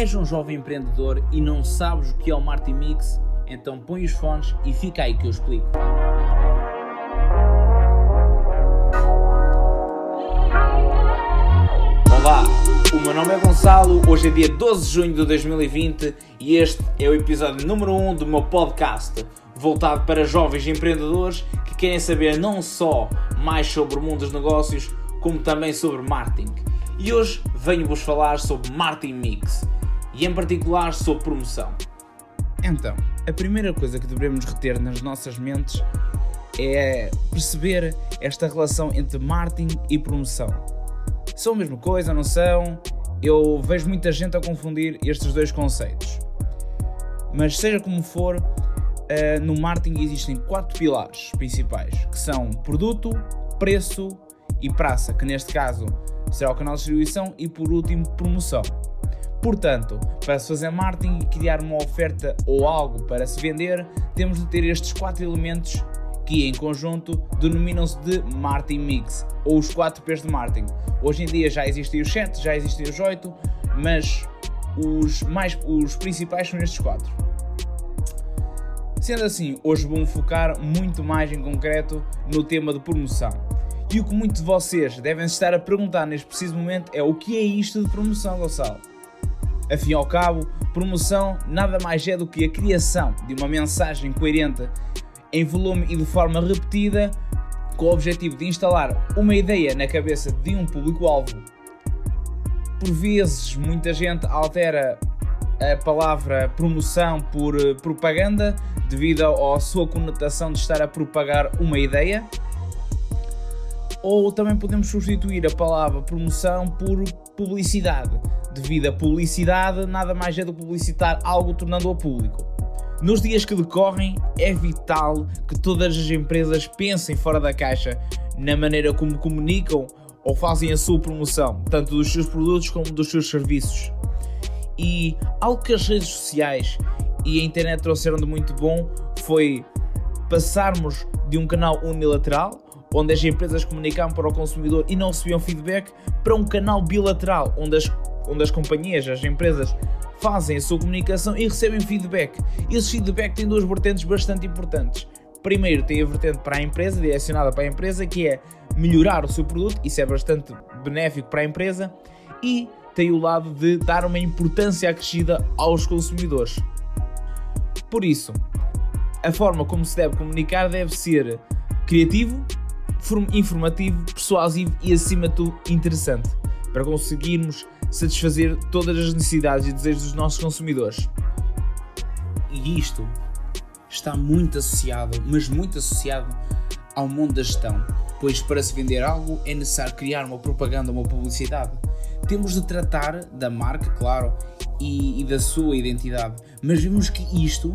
És um jovem empreendedor e não sabes o que é o Martin Mix? Então põe os fones e fica aí que eu explico. Olá, o meu nome é Gonçalo, hoje é dia 12 de junho de 2020 e este é o episódio número 1 do meu podcast, voltado para jovens empreendedores que querem saber não só mais sobre o mundo dos negócios, como também sobre marketing. E hoje venho-vos falar sobre marketing mix e em particular sobre promoção. Então, a primeira coisa que devemos reter nas nossas mentes é perceber esta relação entre marketing e promoção. São a mesma coisa, não são? Eu vejo muita gente a confundir estes dois conceitos. Mas seja como for, uh, no marketing existem quatro pilares principais, que são produto, preço e praça, que neste caso será o canal de distribuição e por último promoção. Portanto, para se fazer marketing e criar uma oferta ou algo para se vender, temos de ter estes quatro elementos que em conjunto denominam-se de marketing mix, ou os 4 P's de marketing. Hoje em dia já existem os 7, já existem os 8, mas os, mais, os principais são estes 4. Sendo assim, hoje vou focar muito mais em concreto no tema de promoção. E o que muitos de vocês devem estar a perguntar neste preciso momento é o que é isto de promoção, Gonçalo? Afim ao cabo, promoção nada mais é do que a criação de uma mensagem coerente em volume e de forma repetida, com o objetivo de instalar uma ideia na cabeça de um público-alvo. Por vezes, muita gente altera a palavra promoção por eh, propaganda devido à sua conotação de estar a propagar uma ideia. Ou também podemos substituir a palavra promoção por publicidade, devido a publicidade nada mais é do que publicitar algo tornando-o público. Nos dias que decorrem, é vital que todas as empresas pensem fora da caixa na maneira como comunicam ou fazem a sua promoção, tanto dos seus produtos como dos seus serviços. E algo que as redes sociais e a internet trouxeram de muito bom foi passarmos de um canal unilateral, onde as empresas comunicavam para o consumidor e não recebiam feedback, para um canal bilateral, onde as, onde as companhias, as empresas fazem a sua comunicação e recebem feedback. Esse feedback tem duas vertentes bastante importantes. Primeiro, tem a vertente para a empresa, direcionada para a empresa, que é melhorar o seu produto, isso é bastante benéfico para a empresa, e tem o lado de dar uma importância acrescida aos consumidores. Por isso, a forma como se deve comunicar deve ser criativo, informativo, persuasivo e, acima de tudo, interessante, para conseguirmos satisfazer todas as necessidades e desejos dos nossos consumidores. E isto está muito associado, mas muito associado ao mundo da gestão, pois para se vender algo é necessário criar uma propaganda, uma publicidade. Temos de tratar da marca, claro, e, e da sua identidade, mas vemos que isto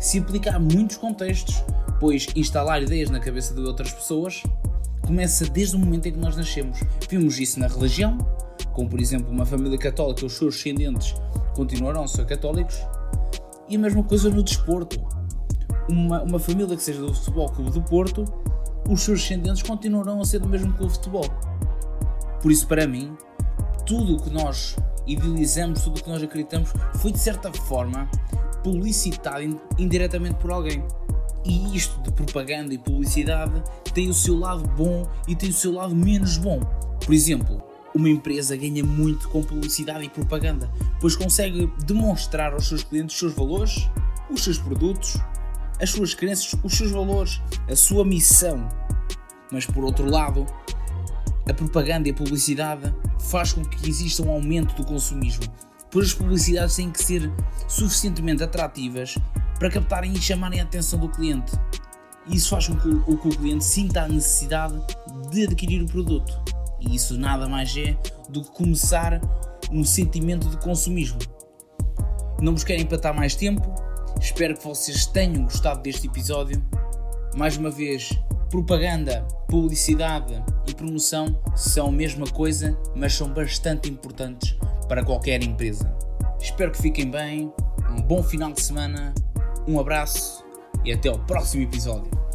se aplica a muitos contextos, pois instalar ideias na cabeça de outras pessoas começa desde o momento em que nós nascemos. Vimos isso na religião, como por exemplo uma família católica, os seus descendentes continuarão a ser católicos, e a mesma coisa no desporto. Uma, uma família que seja do Futebol Clube do Porto, os seus descendentes continuarão a ser do mesmo clube de futebol. Por isso, para mim, tudo o que nós idealizamos, tudo o que nós acreditamos, foi de certa forma publicitado indiretamente por alguém. E isto de propaganda e publicidade tem o seu lado bom e tem o seu lado menos bom. Por exemplo, uma empresa ganha muito com publicidade e propaganda, pois consegue demonstrar aos seus clientes os seus valores, os seus produtos, as suas crenças, os seus valores, a sua missão. Mas por outro lado, a propaganda e a publicidade faz com que exista um aumento do consumismo, pois as publicidades têm que ser suficientemente atrativas para captarem e chamarem a atenção do cliente. Isso faz com que o, que o cliente sinta a necessidade de adquirir o produto. E isso nada mais é do que começar um sentimento de consumismo. Não vos quero empatar mais tempo, espero que vocês tenham gostado deste episódio. Mais uma vez, propaganda, publicidade e promoção são a mesma coisa, mas são bastante importantes para qualquer empresa. Espero que fiquem bem, um bom final de semana, um abraço e até ao próximo episódio.